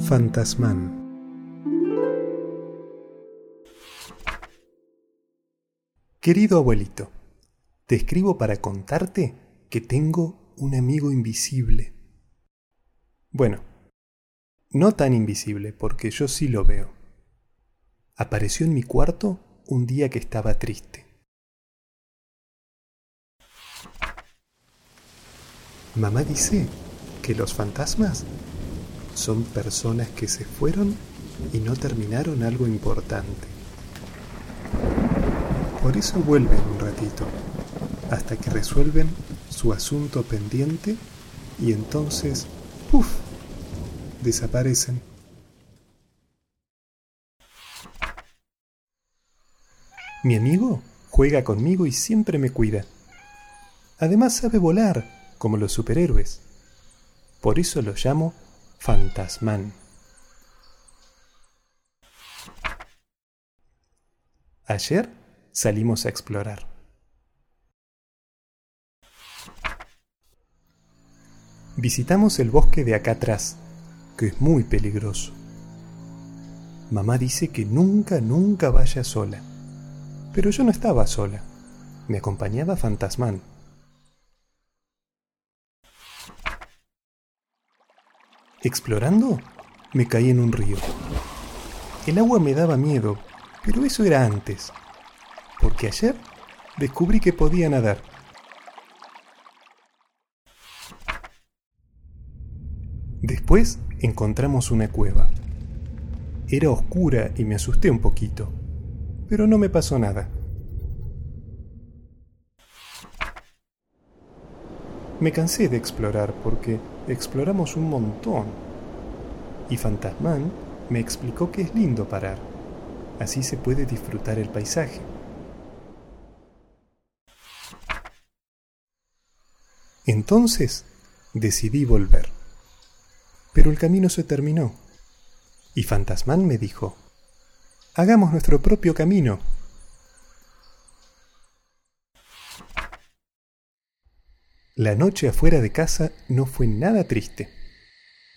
Fantasmán Querido abuelito, te escribo para contarte que tengo un amigo invisible. Bueno, no tan invisible porque yo sí lo veo. Apareció en mi cuarto un día que estaba triste. Mamá dice que los fantasmas son personas que se fueron y no terminaron algo importante. Por eso vuelven un ratito, hasta que resuelven su asunto pendiente y entonces, ¡puf!, desaparecen. Mi amigo juega conmigo y siempre me cuida. Además sabe volar, como los superhéroes. Por eso lo llamo Fantasmán. Ayer salimos a explorar. Visitamos el bosque de acá atrás, que es muy peligroso. Mamá dice que nunca, nunca vaya sola. Pero yo no estaba sola. Me acompañaba Fantasmán. Explorando, me caí en un río. El agua me daba miedo, pero eso era antes, porque ayer descubrí que podía nadar. Después encontramos una cueva. Era oscura y me asusté un poquito pero no me pasó nada. Me cansé de explorar porque exploramos un montón. Y Fantasmán me explicó que es lindo parar. Así se puede disfrutar el paisaje. Entonces decidí volver. Pero el camino se terminó. Y Fantasmán me dijo, hagamos nuestro propio camino. La noche afuera de casa no fue nada triste.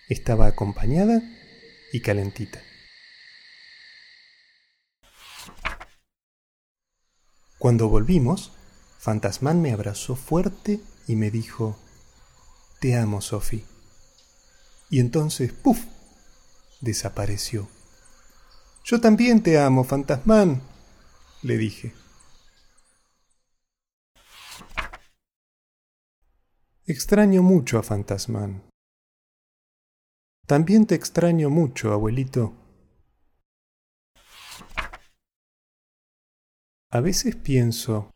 Estaba acompañada y calentita. Cuando volvimos, Fantasmán me abrazó fuerte y me dijo, Te amo, Sophie. Y entonces, ¡puf!, desapareció. Yo también te amo, fantasmán, le dije. Extraño mucho a Fantasmán. También te extraño mucho, abuelito. A veces pienso,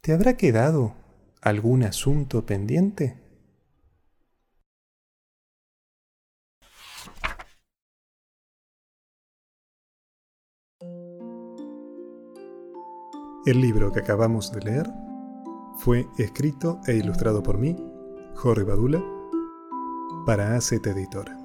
¿te habrá quedado algún asunto pendiente? El libro que acabamos de leer fue escrito e ilustrado por mí, Jorge Badula, para ACT Editora.